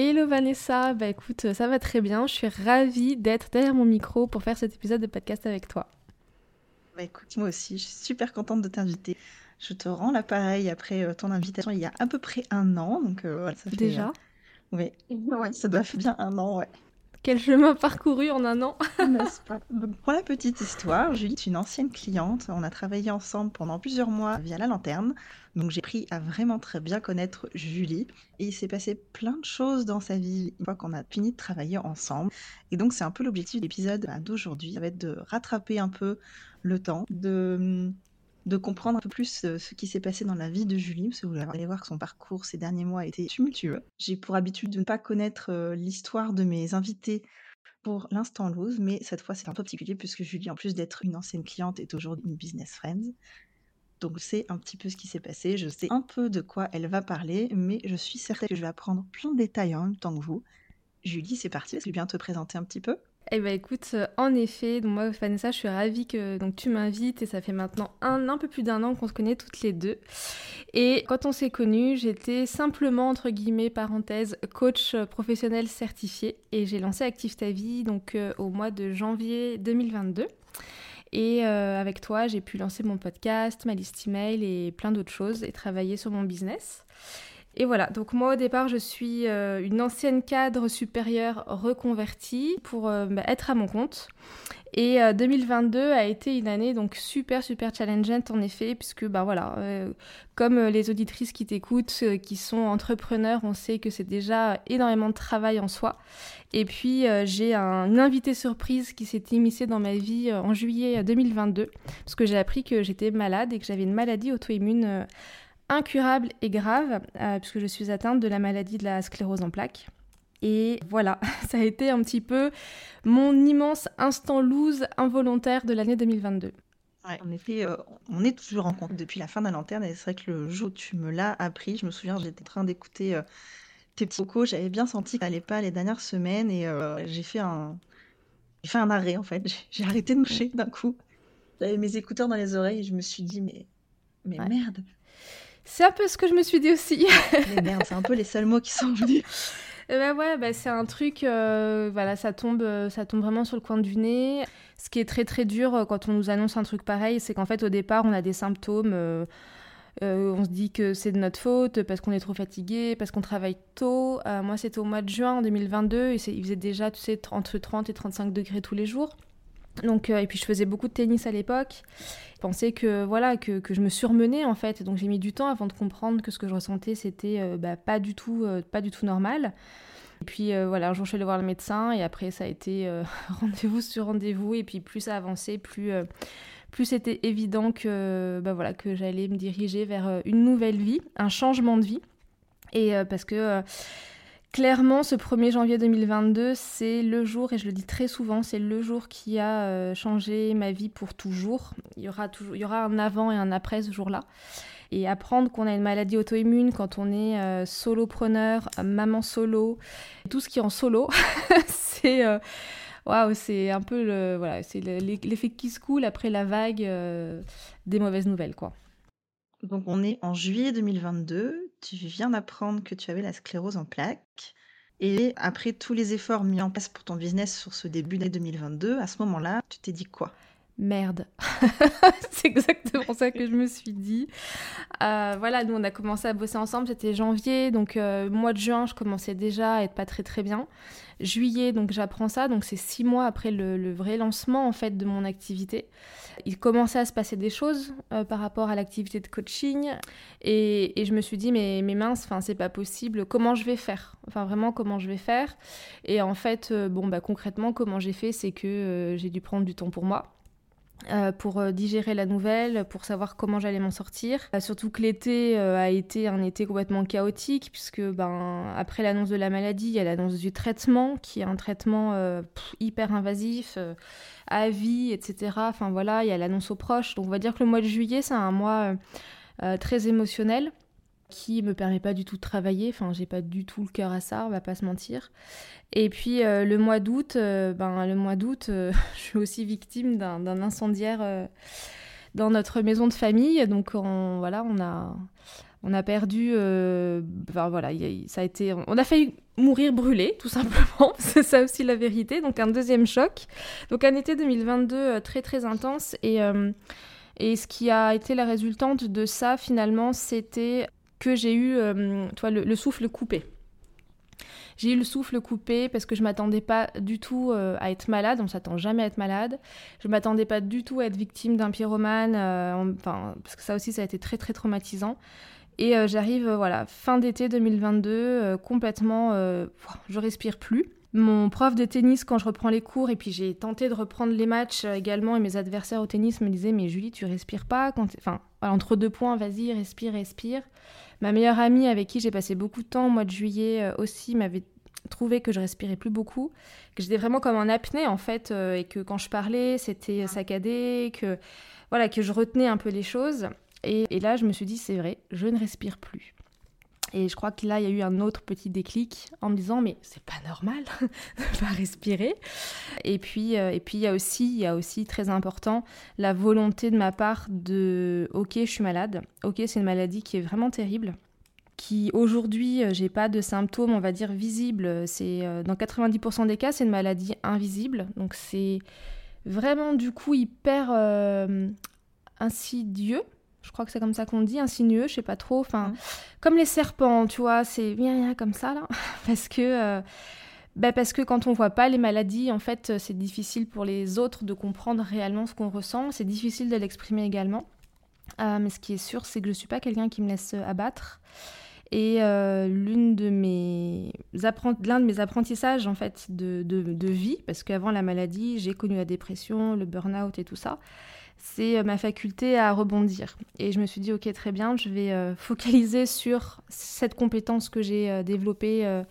Hello Vanessa, bah écoute, ça va très bien. Je suis ravie d'être derrière mon micro pour faire cet épisode de podcast avec toi. Bah écoute, moi aussi, je suis super contente de t'inviter. Je te rends l'appareil après euh, ton invitation il y a à peu près un an, donc euh, voilà, ça fait. Déjà. Euh, oui, ouais, ça doit faire bien un an, ouais. Quel chemin parcouru en un an Pour la petite histoire, Julie est une ancienne cliente. On a travaillé ensemble pendant plusieurs mois via la lanterne. Donc j'ai pris à vraiment très bien connaître Julie. Et il s'est passé plein de choses dans sa vie une fois qu'on a fini de travailler ensemble. Et donc c'est un peu l'objectif de l'épisode d'aujourd'hui. Ça va être de rattraper un peu le temps, de de comprendre un peu plus euh, ce qui s'est passé dans la vie de Julie, parce que vous allez voir que son parcours ces derniers mois a été tumultueux. J'ai pour habitude de ne pas connaître euh, l'histoire de mes invités pour l'instant loose, mais cette fois c'est un peu particulier puisque Julie, en plus d'être une ancienne cliente, est aujourd'hui une business friend. Donc c'est un petit peu ce qui s'est passé, je sais un peu de quoi elle va parler, mais je suis certaine que je vais apprendre plein de détails en même temps que vous. Julie, c'est parti, est-ce que tu viens te présenter un petit peu? Eh bien écoute, euh, en effet, donc moi Vanessa, je suis ravie que donc, tu m'invites et ça fait maintenant un, un peu plus d'un an qu'on se connaît toutes les deux. Et quand on s'est connus, j'étais simplement, entre guillemets, parenthèse, coach professionnel certifié et j'ai lancé Active ta vie donc euh, au mois de janvier 2022. Et euh, avec toi, j'ai pu lancer mon podcast, ma liste email et plein d'autres choses et travailler sur mon business. Et voilà, donc moi au départ je suis euh, une ancienne cadre supérieure reconvertie pour euh, bah, être à mon compte. Et 2022 euh, a été une année donc super super challengeante en effet puisque bah voilà comme les auditrices qui t'écoutent qui sont entrepreneurs on sait que c'est déjà énormément de travail en soi et puis j'ai un invité surprise qui s'est immiscé dans ma vie en juillet 2022 parce que j'ai appris que j'étais malade et que j'avais une maladie auto-immune incurable et grave, euh, puisque je suis atteinte de la maladie de la sclérose en plaques. Et voilà, ça a été un petit peu mon immense instant loose involontaire de l'année 2022. en effet, euh, on est toujours en compte depuis la fin de la lanterne et c'est vrai que le jour où tu me l'as appris, je me souviens, j'étais en train d'écouter euh, tes petits vocaux, j'avais bien senti que ça n'allait pas les dernières semaines et j'ai fait un... J'ai fait un arrêt en fait, j'ai arrêté de marcher d'un coup. J'avais mes écouteurs dans les oreilles et je me suis dit mais, mais merde, c'est un peu ce que je me suis dit aussi. Mais merde, c'est un peu les seuls mots qui sont venus. Bah ouais, bah c'est un truc, euh, voilà, ça tombe, euh, ça tombe vraiment sur le coin du nez. Ce qui est très très dur euh, quand on nous annonce un truc pareil, c'est qu'en fait au départ on a des symptômes, on se dit que c'est de notre faute parce qu'on est trop fatigué, parce qu'on travaille tôt. moi c'était au mois de juin 2022 et il faisait déjà, tu sais, entre 30 et 35 degrés tous les jours. Donc, euh, et puis je faisais beaucoup de tennis à l'époque. Je pensais que, voilà, que, que, je me surmenais en fait. Donc j'ai mis du temps avant de comprendre que ce que je ressentais, c'était euh, bah, pas, du tout, euh, pas du tout normal. Et puis voilà, un jour je suis allée voir le médecin et après ça a été rendez-vous sur rendez-vous. Et puis plus ça avançait, plus, plus c'était évident que, bah, voilà, que j'allais me diriger vers une nouvelle vie, un changement de vie. Et parce que Clairement, ce 1er janvier 2022, c'est le jour, et je le dis très souvent, c'est le jour qui a euh, changé ma vie pour toujours. Il y, aura toujours. il y aura un avant et un après ce jour-là. Et apprendre qu'on a une maladie auto-immune quand on est euh, solopreneur, maman solo, tout ce qui est en solo, c'est euh, c'est un peu le voilà, c'est l'effet qui se coule après la vague des mauvaises nouvelles quoi. Donc on est en juillet 2022, tu viens d'apprendre que tu avais la sclérose en plaques. Et après tous les efforts mis en place pour ton business sur ce début d'année 2022, à ce moment-là, tu t'es dit quoi? Merde. c'est exactement ça que je me suis dit. Euh, voilà, nous on a commencé à bosser ensemble, c'était janvier, donc euh, mois de juin, je commençais déjà à être pas très très bien. Juillet, donc j'apprends ça, donc c'est six mois après le, vrai lancement en fait de mon activité. Il commençait à se passer des choses euh, par rapport à l'activité de coaching et, je me suis dit mais, mais mince, enfin c'est pas possible, comment je vais faire? Enfin vraiment comment je vais faire? Et en fait, bon bah concrètement comment j'ai fait, c'est que j'ai dû prendre du temps pour moi Euh, pour euh, digérer la nouvelle, pour savoir comment j'allais m'en sortir. Euh, surtout que l'été a été un été complètement chaotique, puisque ben, après l'annonce de la maladie, il y a l'annonce du traitement, qui est un traitement hyper invasif, à vie, etc. Enfin voilà, il y a l'annonce aux proches. Donc on va dire que le mois de juillet, c'est un mois très émotionnel qui me permet pas du tout de travailler. Enfin, j'ai pas du tout le cœur à ça, on va pas se mentir. Et puis euh, le mois d'août, euh, ben le mois d'août, euh, je suis aussi victime d'un incendiaire dans notre maison de famille. Donc on, voilà, on a on a perdu. Enfin voilà, ça a été. On a failli mourir brûlé, tout simplement. C'est ça aussi la vérité. Donc un deuxième choc. Donc un été 2022 très très intense et et ce qui a été la résultante de ça, finalement, c'était que j'ai eu euh, toi, le, souffle coupé. J'ai eu le souffle coupé parce que je m'attendais pas du tout euh, à être malade, on s'attend jamais à être malade. Je m'attendais pas du tout à être victime d'un pyromane, euh, enfin, parce que ça aussi ça a été très très traumatisant. Et j'arrive, voilà, fin d'été 2022, complètement, je respire plus. Mon prof de tennis, quand je reprends les cours, et puis j'ai tenté de reprendre les matchs également, et mes adversaires au tennis me disaient Mais Julie, tu respires pas quand entre deux points, vas-y, respire, respire. Ma meilleure amie avec qui j'ai passé beaucoup de temps au mois de juillet euh, aussi m'avait trouvé que je respirais plus beaucoup, que j'étais vraiment comme en apnée en fait, euh, et que quand je parlais, c'était saccadé, que voilà, que je retenais un peu les choses. Et, et là, je me suis dit, c'est vrai, je ne respire plus. Et je crois que là, il y a eu un autre petit déclic en me disant, mais c'est pas normal de pas respirer. Et puis, euh, et puis il y a aussi, il y a aussi très important la volonté de ma part de, ok, je suis malade. Ok, c'est une maladie qui est vraiment terrible qui aujourd'hui euh, j'ai pas de symptômes on va dire visibles c'est euh, dans 90% des cas c'est une maladie invisible donc c'est vraiment du coup hyper insidieux je crois que c'est comme ça qu'on dit, insinueux, je sais pas trop. Enfin, comme les serpents, tu vois, c'est bien comme ça là, parce que. Euh, bah, parce que quand on voit pas les maladies, en fait, c'est difficile pour les autres de comprendre réellement ce qu'on ressent. C'est difficile de l'exprimer également. Euh, mais ce qui est sûr, c'est que je suis pas quelqu'un qui me laisse abattre. Et euh, l'une de mes l'un de mes apprentissages en fait de, de, de vie, parce qu'avant la maladie, j'ai connu la dépression, le burn-out et tout ça c'est euh, ma faculté à rebondir. Et je me suis dit, ok, très bien, je vais euh, focaliser sur cette compétence que j'ai euh, développée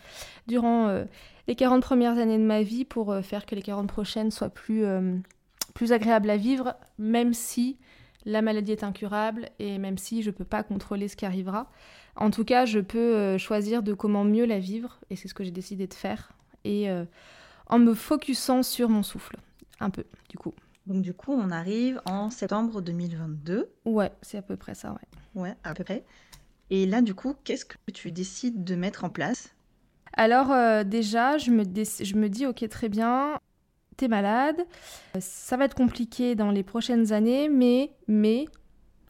durant les 40 premières années de ma vie pour faire que les 40 prochaines soient plus, plus agréables à vivre, même si la maladie est incurable et même si je ne peux pas contrôler ce qui arrivera. En tout cas, je peux choisir de comment mieux la vivre, et c'est ce que j'ai décidé de faire, et en me focusant sur mon souffle, un peu, du coup. Donc du coup, on arrive en septembre 2022. Ouais, c'est à peu près ça, ouais. Ouais, à peu près. Et là, du coup, qu'est-ce que tu décides de mettre en place? Alors euh, déjà, je me, je me dis, ok, très bien, t'es malade, ça va être compliqué dans les prochaines années, mais, mais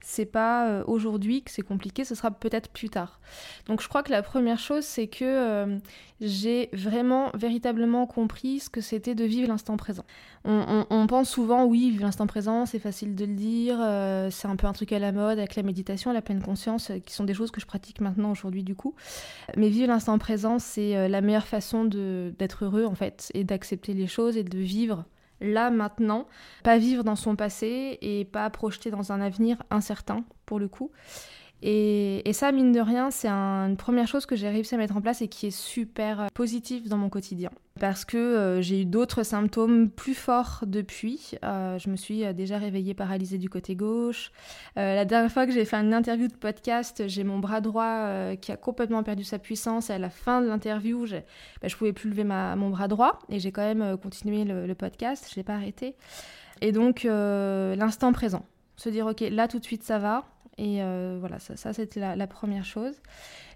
c'est pas euh, aujourd'hui que c'est compliqué, ce sera peut-être plus tard. Donc je crois que la première chose, c'est que euh, j'ai vraiment, véritablement compris ce que c'était de vivre l'instant présent. On, pense souvent, oui, vivre l'instant présent, c'est facile de le dire, euh, c'est un peu un truc à la mode avec la méditation, la pleine conscience, qui sont des choses que je pratique maintenant aujourd'hui du coup. Mais vivre l'instant présent, c'est la meilleure façon d'être heureux en fait, et d'accepter les choses et de vivre là, maintenant, pas vivre dans son passé et pas projeter dans un avenir incertain, pour le coup. Et, ça, mine de rien, c'est une première chose que j'ai réussi à mettre en place et qui est super euh, positive dans mon quotidien. Parce que euh, j'ai eu d'autres symptômes plus forts depuis. Euh, je me suis déjà réveillée paralysée du côté gauche. la dernière fois que j'ai fait une interview de podcast, j'ai mon bras droit qui a complètement perdu sa puissance. Et à la fin de l'interview, je bah, je pouvais plus lever mon bras droit. Et j'ai quand même continué le, le podcast. Je l'ai pas arrêté. Et donc, l'instant présent. Se dire, OK, là tout de suite ça va et euh, voilà, ça, ça c'était la, première chose.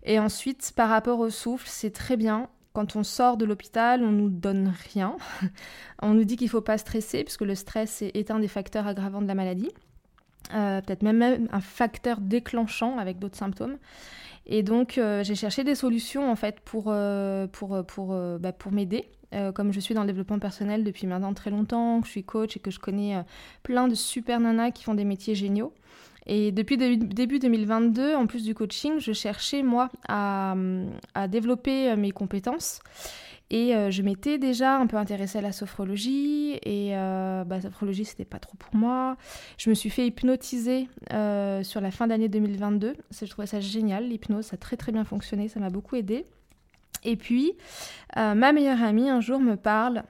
Et ensuite, par rapport au souffle, c'est très bien. Quand on sort de l'hôpital, on nous donne rien. on nous dit qu'il ne faut pas stresser, puisque le stress est, un des facteurs aggravants de la maladie. Euh, peut-être même un facteur déclenchant avec d'autres symptômes. Et donc, euh, j'ai cherché des solutions en fait pour, pour, pour, bah, pour m'aider. comme je suis dans le développement personnel depuis maintenant très longtemps, que je suis coach et que je connais plein de super nanas qui font des métiers géniaux, et depuis début 2022, en plus du coaching, je cherchais, moi, à, développer euh, mes compétences. Et euh, je m'étais déjà un peu intéressée à la sophrologie et euh, bah, sophrologie c'était pas trop pour moi. Je me suis fait hypnotiser euh, sur la fin d'année 2022. Je trouvais ça génial, l'hypnose, ça a très très bien fonctionné, ça m'a beaucoup aidé. Et puis ma meilleure amie un jour me parle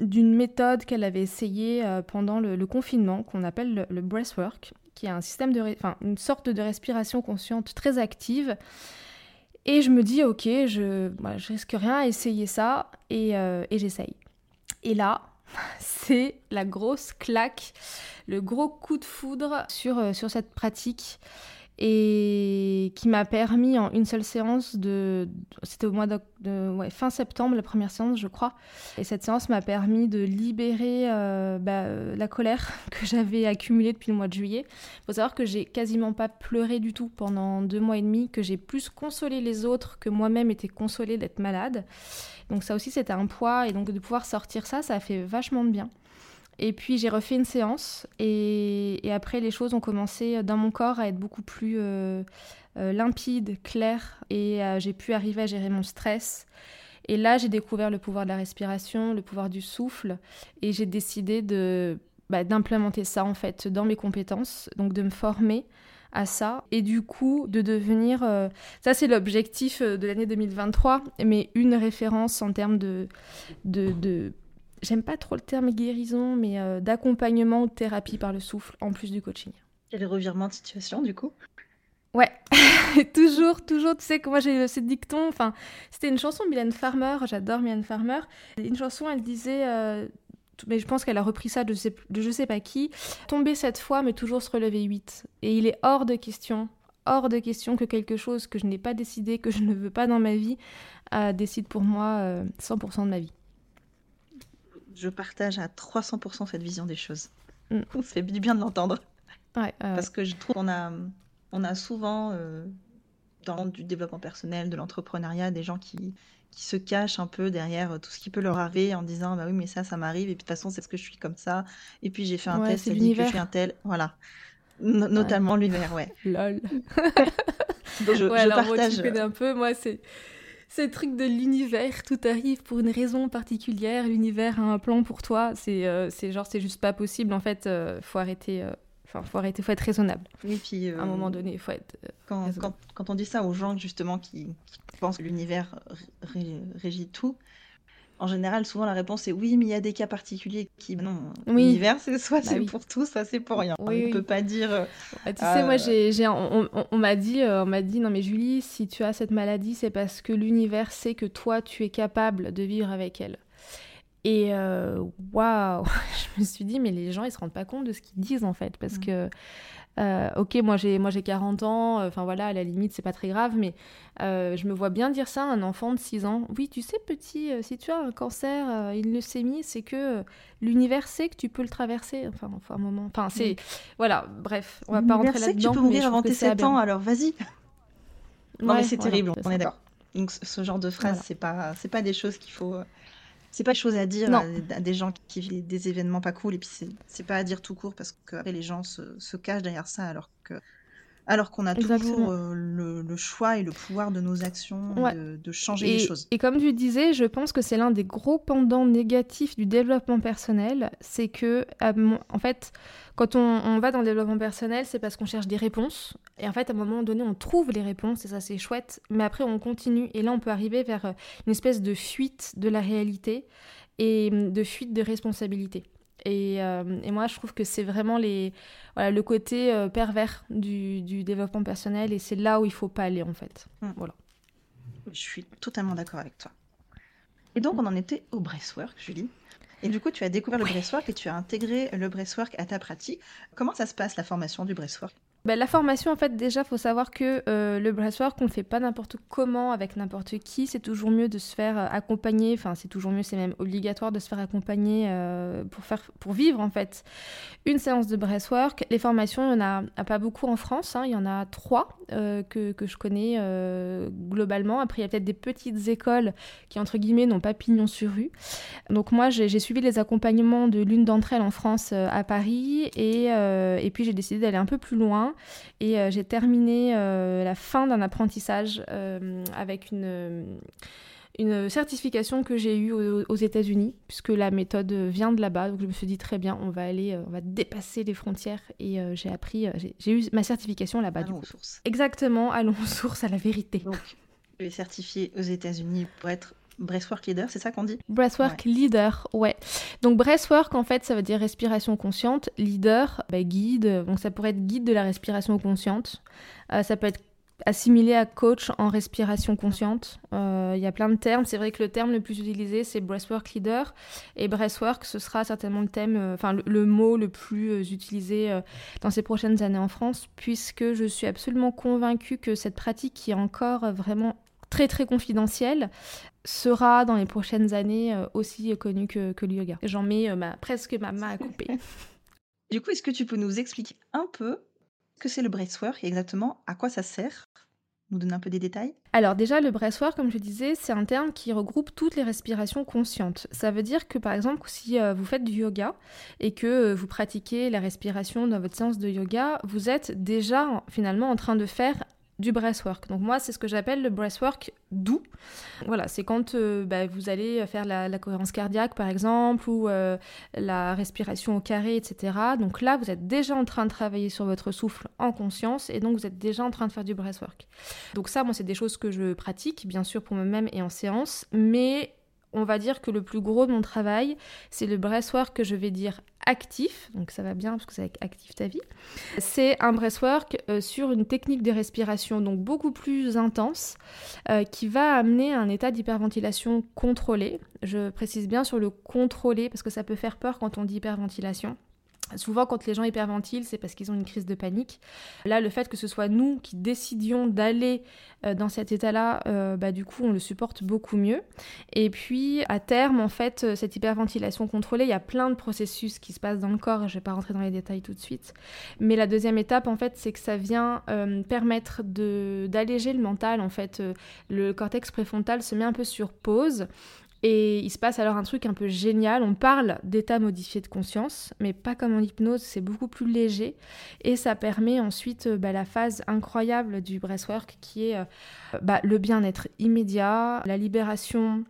d'une méthode qu'elle avait essayée pendant le, confinement qu'on appelle le, breathwork, qui est un système de, enfin, une sorte de respiration consciente très active et je me dis, ok, je, bah, je risque rien à essayer ça et, euh, j'essaye. Et là, c'est la grosse claque, le gros coup de foudre sur, euh, sur cette pratique et qui m'a permis en une seule séance de... C'était au mois de, fin septembre, la première séance, je crois. Et cette séance m'a permis de libérer euh, bah, la colère que j'avais accumulée depuis le mois de juillet. Il faut savoir que j'ai quasiment pas pleuré du tout pendant deux mois et demi, que j'ai plus consolé les autres que moi-même été consolée d'être malade. Donc ça aussi, c'était un poids. Et donc de pouvoir sortir ça, ça a fait vachement de bien. Et puis j'ai refait une séance et, après les choses ont commencé dans mon corps à être beaucoup plus euh, euh, limpides, claires et euh, j'ai pu arriver à gérer mon stress. Et là j'ai découvert le pouvoir de la respiration, le pouvoir du souffle et j'ai décidé de bah, d'implémenter ça en fait dans mes compétences, donc de me former à ça et du coup de devenir, ça c'est l'objectif de l'année 2023, mais une référence en termes de, de j'aime pas trop le terme guérison, mais euh, d'accompagnement ou de thérapie par le souffle, en plus du coaching. Quel revirement de situation, du coup? Ouais, toujours, toujours, tu sais que moi j'ai ce dicton, enfin, c'était une chanson de Mylène Farmer, j'adore Mylène Farmer. Une chanson, elle disait, euh, mais je pense qu'elle a repris ça de, de je sais pas qui, tomber cette fois, mais toujours se relever 8. Et il est hors de question, hors de question que quelque chose que je n'ai pas décidé, que je ne veux pas dans ma vie, euh, décide pour moi 100% de ma vie je partage à 300% cette vision des choses. Mm. C'est du bien de l'entendre. Parce que je trouve qu'on a, on a souvent, euh, dans du développement personnel, de l'entrepreneuriat, des gens qui, qui se cachent un peu derrière tout ce qui peut leur arriver en disant bah oui mais ça ça m'arrive et puis de toute façon c'est ce que je suis comme ça et puis j'ai fait un test ça dit que je suis un tel voilà notamment l'univers ouais lol je, je partage un peu moi c'est ces trucs de l'univers, tout arrive pour une raison particulière, l'univers a un plan pour toi, c'est euh, genre, c'est juste pas possible, en fait, euh, faut arrêter. Euh, enfin, faut arrêter, faut être raisonnable. Oui, puis à un moment donné, il faut être. Quand, quand, quand, on dit ça aux gens justement qui, qui pensent que l'univers régit tout, en général, souvent la réponse est oui, mais il y a des cas particuliers qui, non, l'univers, c'est soit bah c'est pour tout, soit c'est pour rien. on ne peut pas dire. Euh, bah, tu sais, moi, euh, j'ai, on, m'a dit, euh, on m'a dit, non mais Julie, si tu as cette maladie, c'est parce que l'univers sait que toi, tu es capable de vivre avec elle. Et waouh, je me suis dit, mais les gens, ils se rendent pas compte de ce qu'ils disent en fait, parce mm. que euh, ok, moi j'ai moi j'ai 40 ans, euh, enfin voilà, à la limite c'est pas très grave, mais euh, je me vois bien dire ça à un enfant de 6 ans. Oui, tu sais petit, si tu as un cancer, une leucémie, c'est que l'univers sait que tu peux le traverser. Enfin, enfin un moment, enfin c'est voilà, bref, on va pas rentrer là-dedans. Tu peux mourir avant tes 7 ans, alors vas-y. non mais c'est terrible, on est d'accord. Donc ce genre de phrase, c'est pas c'est pas des choses qu'il faut c'est pas chose à dire à, des gens qui vivent des événements pas cool et puis c'est pas à dire tout court parce que les gens se, se, cachent derrière ça alors que alors qu'on a toujours euh, le, choix et le pouvoir de nos actions de, changer les choses. Et comme tu disais, je pense que c'est l'un des gros pendants négatifs du développement personnel, c'est que en fait quand on, va dans le développement personnel, c'est parce qu'on cherche des réponses. Et en fait, à un moment donné, on trouve les réponses, et ça, c'est chouette. Mais après, on continue. Et là, on peut arriver vers euh, une espèce de fuite de la réalité et hum, de fuite de responsabilité. Et, euh, et, moi, je trouve que c'est vraiment les, voilà, le côté euh, pervers du, du, développement personnel et c'est là où il faut pas aller en fait. Hmm. Voilà. Je suis totalement d'accord avec toi. Et donc, on en était au breastwork, Julie. Et du coup, tu as découvert le breastwork et tu as intégré le breastwork à ta pratique. Comment ça se passe, la formation du breastwork bah, la formation, en fait, déjà, faut savoir que euh, le breathwork, on ne fait pas n'importe comment avec n'importe qui. C'est toujours mieux de se faire euh, accompagner. Enfin, c'est toujours mieux, c'est même obligatoire de se faire accompagner euh, pour, faire, pour vivre, en fait, une séance de breathwork. Les formations, il n'y en a, pas beaucoup en France. Hein. Il y en a trois que, que, je connais globalement. Après, il y a peut-être des petites écoles qui, entre guillemets, n'ont pas pignon sur rue. Donc, moi, j'ai suivi les accompagnements de l'une d'entre elles en France à Paris. Et, et puis, j'ai décidé d'aller un peu plus loin et euh, j'ai terminé euh, la fin d'un apprentissage euh, avec une une certification que j'ai eue aux, États-Unis, puisque la méthode vient de là-bas. Donc je me suis dit très bien, on va aller, on va dépasser les frontières. Et j'ai appris, j'ai eu ma certification là-bas. Allons aux sources. Exactement, allons aux sources, à la vérité. Donc, tu es certifié aux États-Unis pour être Breathwork leader, c'est ça qu'on dit? Breathwork leader, ouais. Donc breathwork, en fait, ça veut dire respiration consciente. Leader, bah, guide. Donc ça pourrait être guide de la respiration consciente. Euh, ça peut être assimilé à coach en respiration consciente. Euh, il y a plein de termes. C'est vrai que le terme le plus utilisé, c'est breathwork leader. Et breathwork, ce sera certainement le thème, euh, enfin le, mot le plus utilisé dans ces prochaines années en France, puisque je suis absolument convaincue que cette pratique qui est encore vraiment très très confidentielle sera dans les prochaines années euh, aussi connu que, que le yoga. J'en mets euh, ma, presque ma main à couper. du coup, est-ce que tu peux nous expliquer un peu ce que c'est le breathwork et exactement à quoi ça sert? Nous donner un peu des détails? Alors déjà, le breathwork, comme je disais, c'est un terme qui regroupe toutes les respirations conscientes. Ça veut dire que par exemple, si euh, vous faites du yoga et que vous pratiquez la respiration dans votre séance de yoga, vous êtes déjà finalement en train de faire du breathwork. Donc moi, c'est ce que j'appelle le breathwork doux. Voilà, c'est quand euh, bah, vous allez faire la, cohérence cardiaque, par exemple, ou euh, la respiration au carré, etc. Donc là, vous êtes déjà en train de travailler sur votre souffle en conscience, et donc vous êtes déjà en train de faire du breathwork. Donc ça, moi, c'est des choses que je pratique, bien sûr, pour moi-même et en séance, mais on va dire que le plus gros de mon travail, c'est le breathwork que je vais dire actif, donc ça va bien parce que c'est actif ta vie. C'est un breathwork euh, sur une technique de respiration donc beaucoup plus intense euh, qui va amener un état d'hyperventilation contrôlé. Je précise bien sur le contrôlé parce que ça peut faire peur quand on dit hyperventilation. Souvent, quand les gens hyperventilent, c'est parce qu'ils ont une crise de panique. Là, le fait que ce soit nous qui décidions d'aller euh, dans cet état-là, euh, bah, du coup, on le supporte beaucoup mieux. Et puis, à terme, en fait, euh, cette hyperventilation contrôlée, il y a plein de processus qui se passent dans le corps. Je ne vais pas rentrer dans les détails tout de suite. Mais la deuxième étape, en fait, c'est que ça vient permettre d'alléger le mental. En fait, le cortex préfrontal se met un peu sur pause. Et il se passe alors un truc un peu génial. On parle d'état modifié de conscience, mais pas comme en hypnose, c'est beaucoup plus léger. Et ça permet ensuite euh, bah, la phase incroyable du breathwork qui est euh, bah, le bien-être immédiat, la libération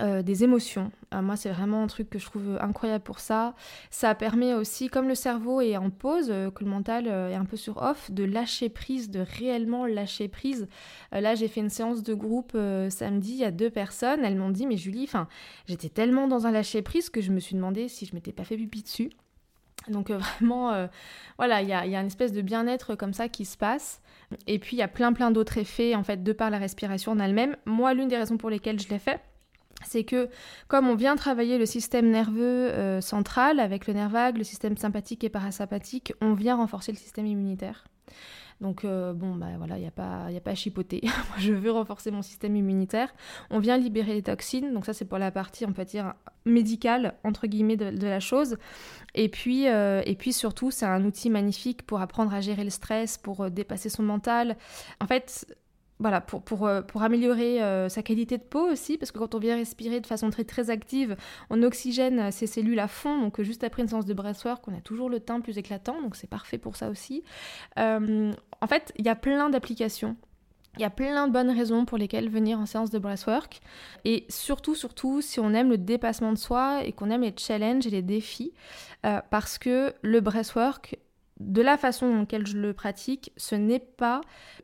euh, des émotions. Euh, moi, c'est vraiment un truc que je trouve incroyable pour ça. Ça permet aussi, comme le cerveau est en pause, euh, que le mental est un peu sur off, de lâcher prise, de réellement lâcher prise. là, j'ai fait une séance de groupe samedi, il y a deux personnes. Elles m'ont dit, mais Julie, j'étais tellement dans un lâcher prise que je me suis demandé si je m'étais pas fait pipi dessus. Donc vraiment, voilà, il y a, y a, une espèce de bien-être comme ça qui se passe. Et puis il y a plein plein d'autres effets en fait de par la respiration en elle-même. Moi, l'une des raisons pour lesquelles je l'ai fait, c'est que comme on vient travailler le système nerveux euh, central avec le nerf vague, le système sympathique et parasympathique, on vient renforcer le système immunitaire. Donc euh, bon, bah voilà, il n'y a, pas, a pas à chipoter. je veux renforcer mon système immunitaire. On vient libérer les toxines, donc ça c'est pour la partie, on peut dire, médicale, entre guillemets, de, la chose. Et puis, euh, et puis surtout, c'est un outil magnifique pour apprendre à gérer le stress, pour dépasser son mental. En fait, voilà, pour, pour, euh, pour améliorer euh, sa qualité de peau aussi, parce que quand on vient respirer de façon très très active, on oxygène euh, ses cellules à fond, donc juste après une séance de breathwork, on a toujours le teint plus éclatant, donc c'est parfait pour ça aussi. en fait, il y a plein d'applications. Il y a plein de bonnes raisons pour lesquelles venir en séance de breathwork. Et surtout, surtout, si on aime le dépassement de soi et qu'on aime les challenges et les défis, parce que le breathwork, de la façon laquelle je le pratique, ce n'est pas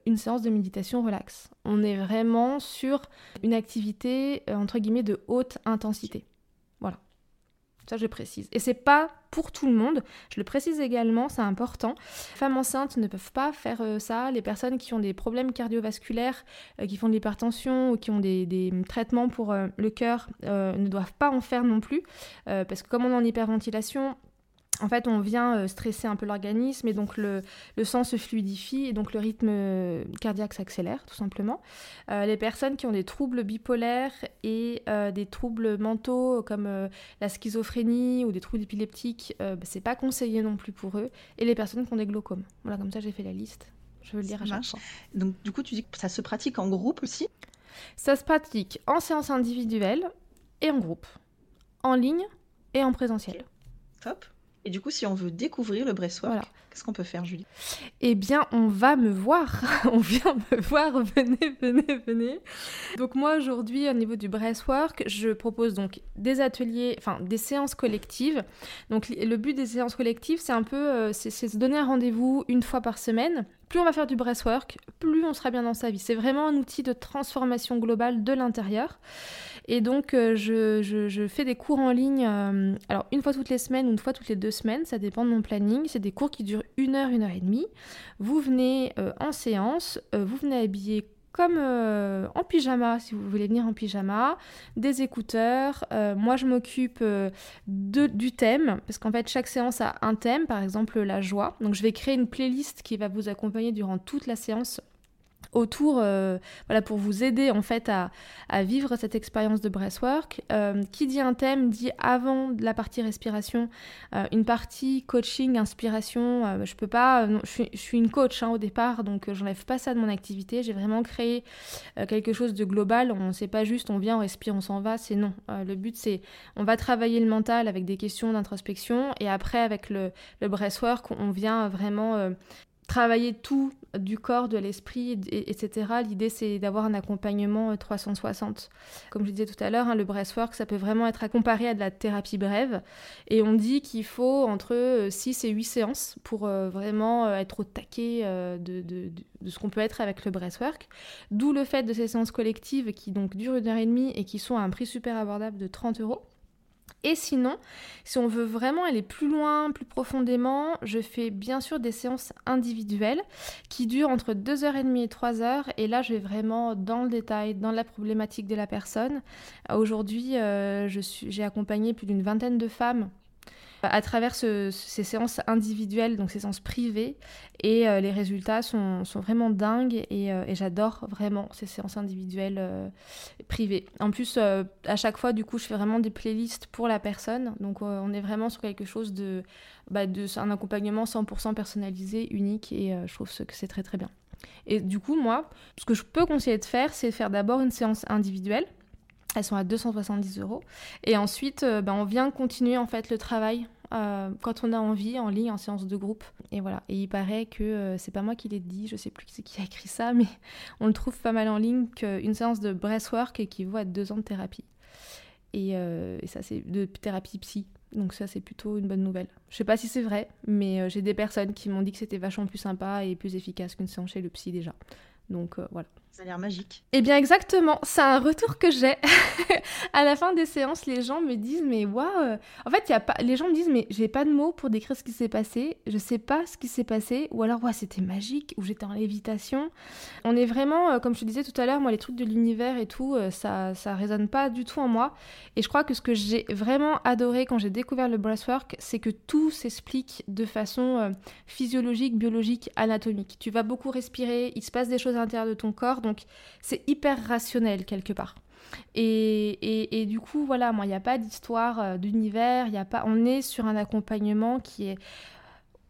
une séance de méditation relax. On est vraiment sur une activité euh, entre guillemets de haute intensité. Voilà. Ça je précise. Et c'est pas pour tout le monde. Je le précise également, c'est important. Femmes enceintes ne peuvent pas faire euh, ça. Les personnes qui ont des problèmes cardiovasculaires, euh, qui font de l'hypertension ou qui ont des, traitements pour le cœur ne doivent pas en faire non plus. parce que comme on est en hyperventilation, en fait, on vient euh, stresser un peu l'organisme et donc le, sang se fluidifie et donc le rythme euh, cardiaque s'accélère, tout simplement. Euh, les personnes qui ont des troubles bipolaires et des troubles mentaux comme la schizophrénie ou des troubles épileptiques, bah, c'est pas conseillé non plus pour eux. Et les personnes qui ont des glaucomes. Voilà, comme ça j'ai fait la liste. Je veux le dire à chaque fois. Donc, du coup, tu dis que ça se pratique en groupe aussi? Ça se pratique en séance individuelle et en groupe, en ligne et en présentiel. Top. Et du coup, si on veut découvrir le breastwork, qu'est-ce qu'on peut faire, Julie? Eh bien, on va me voir. on vient me voir. Venez, venez, venez. Donc moi, aujourd'hui, au niveau du breastwork, je propose donc des ateliers, enfin des séances collectives. Donc le but des séances collectives, c'est un peu, euh, c'est se donner un rendez-vous une fois par semaine plus on va faire du breastwork, plus on sera bien dans sa vie. C'est vraiment un outil de transformation globale de l'intérieur. Et donc, euh, je, fais des cours en ligne, euh, alors une fois toutes les semaines ou une fois toutes les deux semaines, ça dépend de mon planning. C'est des cours qui durent une heure, une heure et demie. Vous venez euh, en séance, vous venez habiller comme en pyjama, si vous voulez venir en pyjama, des écouteurs. moi, je m'occupe du thème, parce qu'en fait, chaque séance a un thème, par exemple la joie. Donc, je vais créer une playlist qui va vous accompagner durant toute la séance autour, euh, voilà, pour vous aider en fait à, vivre cette expérience de breathwork. Euh, qui dit un thème dit avant la partie respiration, euh, une partie coaching, inspiration. je peux pas, je, suis, une coach hein, au départ, donc j'enlève pas ça de mon activité. J'ai vraiment créé quelque chose de global. On ne sait pas juste, on vient, on respire, on s'en va. C'est non. le but c'est, on va travailler le mental avec des questions d'introspection et après avec le, le breathwork, on vient vraiment travailler tout du corps, de l'esprit, etc. L'idée, c'est d'avoir un accompagnement 360. Euh, Comme je disais tout à l'heure, hein, le breathwork, ça peut vraiment être comparé à de la thérapie brève. Et on dit qu'il faut entre 6 euh, et 8 séances pour euh, vraiment être au taquet de, ce qu'on peut être avec le breathwork. D'où le fait de ces séances collectives qui donc durent une heure et demie et qui sont à un prix super abordable de 30 euros. Et sinon, si on veut vraiment aller plus loin, plus profondément, je fais bien sûr des séances individuelles qui durent entre 2h30 et 3h. Et là, je vais vraiment dans le détail, dans la problématique de la personne. Aujourd'hui, euh, j'ai accompagné plus d'une vingtaine de femmes à travers ces séances individuelles, donc ces séances privées, et euh, les résultats sont, vraiment dingues euh, et, j'adore vraiment ces séances individuelles euh, privées. En plus, à chaque fois, du coup, je fais vraiment des playlists pour la personne, donc on est vraiment sur quelque chose de, bah, de un accompagnement 100% personnalisé, unique, et je trouve que c'est très très bien. Et du coup, moi, ce que je peux conseiller de faire, c'est faire d'abord une séance individuelle elles sont à 270 euros. Et ensuite, euh, ben, on vient continuer en fait le travail euh, quand on a envie en ligne, en séance de groupe. Et voilà. Et il paraît que euh, c'est pas moi qui l'ai dit, je sais plus qui, qui a écrit ça, mais on le trouve pas mal en ligne qu'une séance de breathwork équivaut à deux ans de thérapie. Et, et ça, c'est de thérapie psy. Donc ça, c'est plutôt une bonne nouvelle. Je sais pas si c'est vrai, mais j'ai des personnes qui m'ont dit que c'était vachement plus sympa et plus efficace qu'une séance chez le psy déjà. Donc voilà. Ça a l'air magique. Eh bien exactement, c'est un retour que j'ai. à la fin des séances, les gens me disent mais waouh. En fait, y a pas... les gens me disent mais j'ai pas de mots pour décrire ce qui s'est passé. Je sais pas ce qui s'est passé. Ou alors ouais c'était magique. Ou j'étais en lévitation. On est vraiment, euh, comme je te disais tout à l'heure, moi les trucs de l'univers et tout, euh, ça ça résonne pas du tout en moi. Et je crois que ce que j'ai vraiment adoré quand j'ai découvert le breathwork, c'est que tout s'explique de façon euh, physiologique, biologique, anatomique. Tu vas beaucoup respirer, il se passe des choses à l'intérieur de ton corps donc c'est hyper rationnel quelque part. Et, du coup, voilà, moi, il n'y a pas d'histoire euh, d'univers, il a pas, on est sur un accompagnement qui est,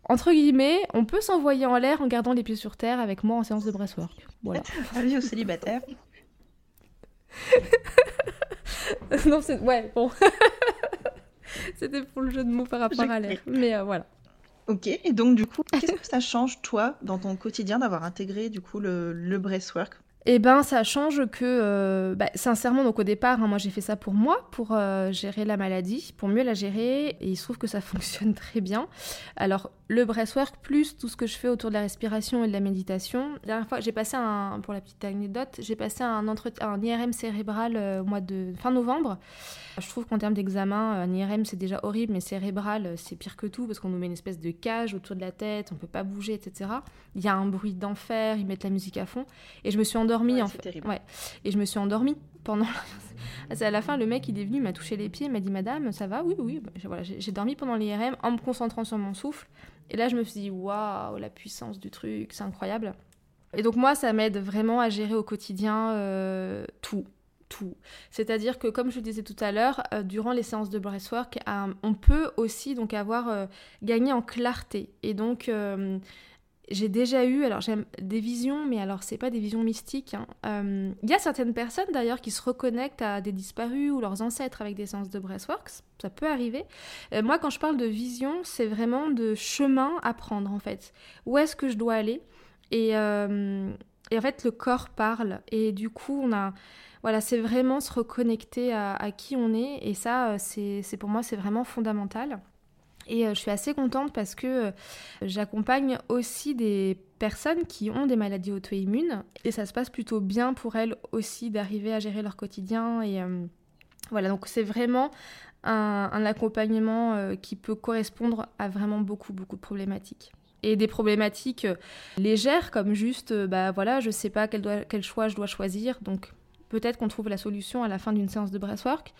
entre guillemets, on peut s'envoyer en l'air en gardant les pieds sur terre avec moi en séance de breastwork. Voilà. Avis aux célibataires. non, c'est... Ouais, bon. C'était pour le jeu de mots par rapport à l'air. Mais euh, voilà. Ok, et donc du coup, qu'est-ce que ça change toi dans ton quotidien d'avoir intégré du coup le, le breastwork eh ben, ça change que, euh, bah, sincèrement, donc au départ, hein, moi j'ai fait ça pour moi, pour euh, gérer la maladie, pour mieux la gérer, et il se trouve que ça fonctionne très bien. Alors, le breathwork plus tout ce que je fais autour de la respiration et de la méditation. La dernière fois, j'ai passé un, pour la petite anecdote, j'ai passé un, IRM cérébral euh, au mois de fin novembre. Je trouve qu'en termes d'examen, un IRM c'est déjà horrible, mais cérébral c'est pire que tout parce qu'on nous met une espèce de cage autour de la tête, on peut pas bouger, etc. Il y a un bruit d'enfer, ils mettent la musique à fond, et je me suis endormie en fait. Ouais. Et je me suis endormie pendant. à la fin, le mec il est venu, m'a touché les pieds, m'a dit Madame, ça va? Oui, oui. Bah, voilà, j'ai dormi pendant l'IRM en me concentrant sur mon souffle. Et là, je me suis dit Waouh, la puissance du truc, c'est incroyable. Et donc, moi, ça m'aide vraiment à gérer au quotidien euh, tout tout. C'est-à-dire que, comme je le disais tout à l'heure, euh, durant les séances de breathwork, euh, on peut aussi donc avoir gagné en clarté. Et donc, j'ai déjà eu, alors j'aime des visions, mais alors c'est pas des visions mystiques. Il hein. euh, y a certaines personnes d'ailleurs qui se reconnectent à des disparus ou leurs ancêtres avec des séances de breathworks, ça peut arriver. Euh, moi, quand je parle de vision, c'est vraiment de chemin à prendre en fait. Où est-ce que je dois aller? Et, euh, et, en fait, le corps parle et du coup, on a, voilà, c'est vraiment se reconnecter à, à, qui on est et ça, c'est pour moi, c'est vraiment fondamental. Et euh, je suis assez contente parce que euh, j'accompagne aussi des personnes qui ont des maladies auto-immunes et ça se passe plutôt bien pour elles aussi d'arriver à gérer leur quotidien. Et euh, voilà, donc c'est vraiment un, accompagnement qui peut correspondre à vraiment beaucoup, beaucoup de problématiques et des problématiques légères comme juste bah voilà je sais pas quel, quel choix je dois choisir donc peut-être qu'on trouve la solution à la fin d'une séance de breathwork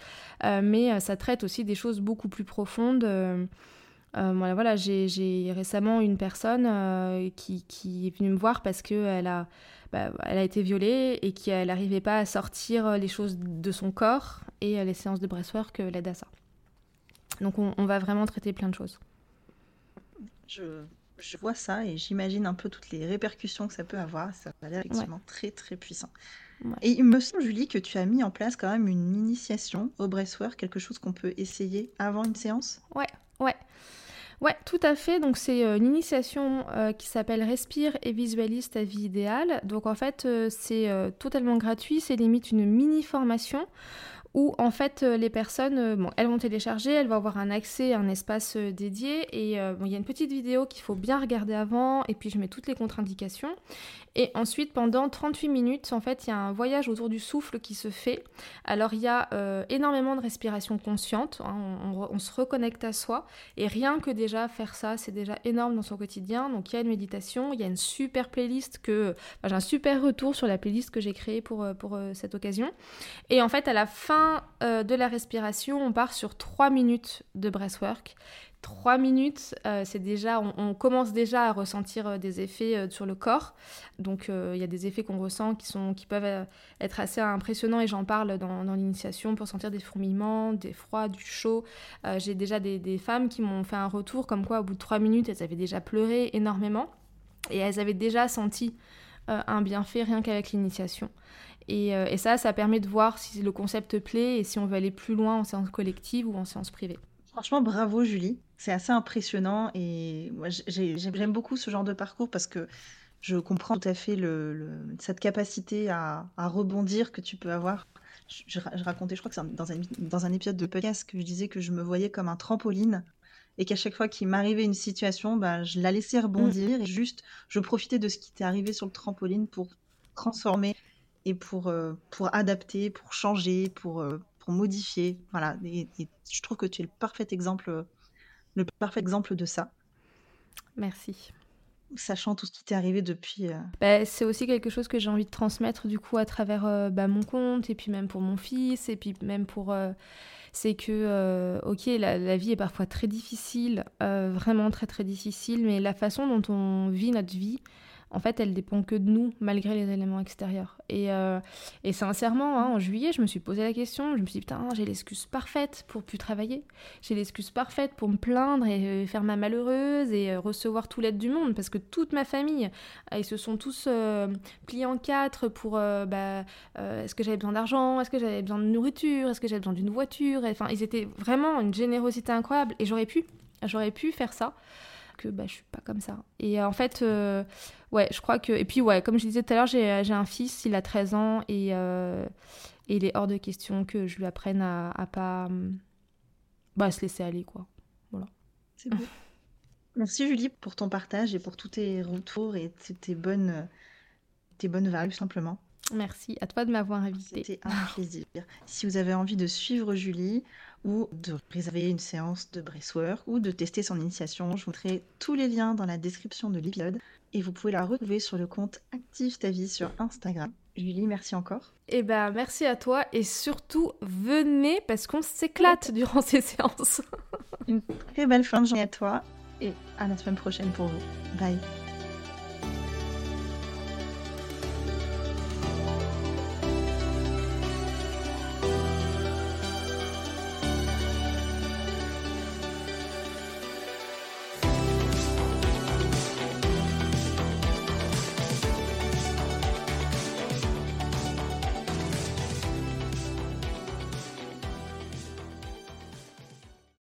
mais ça traite aussi des choses beaucoup plus profondes euh, voilà, j'ai récemment une personne euh, qui, qui, est venue me voir parce qu'elle a, bah, elle a été violée et qu'elle n'arrivait pas à sortir les choses de son corps et les séances de breathwork l'aident à ça. Donc on, va vraiment traiter plein de choses. Je, je vois ça et j'imagine un peu toutes les répercussions que ça peut avoir. Ça a l'air effectivement très très puissant. Et il me semble, Julie, que tu as mis en place quand même une initiation au breathwork, quelque chose qu'on peut essayer avant une séance? Ouais, ouais. Ouais, tout à fait. Donc c'est euh, une initiation euh, qui s'appelle Respire et visualise ta vie idéale. Donc en fait, euh, c'est totalement gratuit, c'est limite une mini formation où en fait les personnes, bon, elles vont télécharger, elles vont avoir un accès à un espace dédié et il y a une petite vidéo qu'il faut bien regarder avant et puis je mets toutes les contre-indications et ensuite, pendant 38 minutes, en fait, il y a un voyage autour du souffle qui se fait. Alors, il y a euh, énormément de respiration consciente. Hein. on, se reconnecte à soi. Et rien que déjà faire ça, c'est déjà énorme dans son quotidien. Donc, il y a une méditation. Il y a une super playlist que. j'ai un super retour sur la playlist que j'ai créée pour, euh, pour euh, cette occasion. Et en fait, à la fin de la respiration, on part sur 3 minutes de breathwork. Trois minutes, euh, c'est déjà, on, commence déjà à ressentir euh, des effets euh, sur le corps. Donc il y a des effets qu'on ressent qui, sont, qui peuvent être assez impressionnants et j'en parle dans, l'initiation pour sentir des fourmillements, des froids, du chaud. J'ai déjà des, femmes qui m'ont fait un retour comme quoi au bout de trois minutes, elles avaient déjà pleuré énormément et elles avaient déjà senti un bienfait rien qu'avec l'initiation. Et, et ça, ça permet de voir si le concept plaît et si on veut aller plus loin en séance collective ou en séance privée. Franchement, bravo Julie. C'est assez impressionnant et moi j'aime beaucoup ce genre de parcours parce que je comprends tout à fait le, cette capacité à, rebondir que tu peux avoir. Je, racontais, je crois que c'est dans un, dans un épisode de podcast que je disais que je me voyais comme un trampoline et qu'à chaque fois qu'il m'arrivait une situation, bah, je la laissais rebondir mm. et juste je profitais de ce qui t'est arrivé sur le trampoline pour transformer et pour, euh, pour adapter, pour changer, pour, euh, pour modifier. Voilà. Et, je trouve que tu es le parfait exemple, le parfait exemple de ça. Merci. Sachant tout ce qui t'est arrivé depuis. Euh, bah, c'est aussi quelque chose que j'ai envie de transmettre du coup à travers euh, bah, mon compte et puis même pour mon fils et puis même pour. Euh, c'est que, ok, la, la, vie est parfois très difficile, vraiment très très difficile, mais la façon dont on vit notre vie, en fait, elle dépend que de nous, malgré les éléments extérieurs. Et, euh, et sincèrement, hein, en juillet, je me suis posé la question, je me suis dit, putain, j'ai l'excuse parfaite pour plus travailler. J'ai l'excuse parfaite pour me plaindre et euh, faire ma malheureuse et euh, recevoir tout l'aide du monde, parce que toute ma famille, ils se sont tous pliés en quatre pour, bah, est-ce que j'avais besoin d'argent, est-ce que j'avais besoin de nourriture, est-ce que j'avais besoin d'une voiture? Enfin, ils étaient vraiment une générosité incroyable, et j'aurais pu, j'aurais pu faire ça que bah, je suis pas comme ça. Et en fait, ouais, je crois que. Et puis, ouais, comme je disais tout à l'heure, j'ai un fils, il a 13 ans et, euh, et il est hors de question que je lui apprenne à, à pas. Bah, se laisser aller, quoi. Voilà. C'est beau. Merci Julie pour ton partage et pour tous tes retours et tes bonnes, tes bonnes vagues, simplement. Merci à toi de m'avoir invité. C'était un plaisir. Si vous avez envie de suivre Julie ou de réserver une séance de breathwork ou de tester son initiation, je vous mettrai tous les liens dans la description de l'épisode et vous pouvez la retrouver sur le compte Active ta vie sur Instagram. Julie, merci encore. Eh ben, merci à toi et surtout venez parce qu'on s'éclate durant ces séances. Une très belle fin de journée à toi et à la semaine prochaine pour vous. Bye.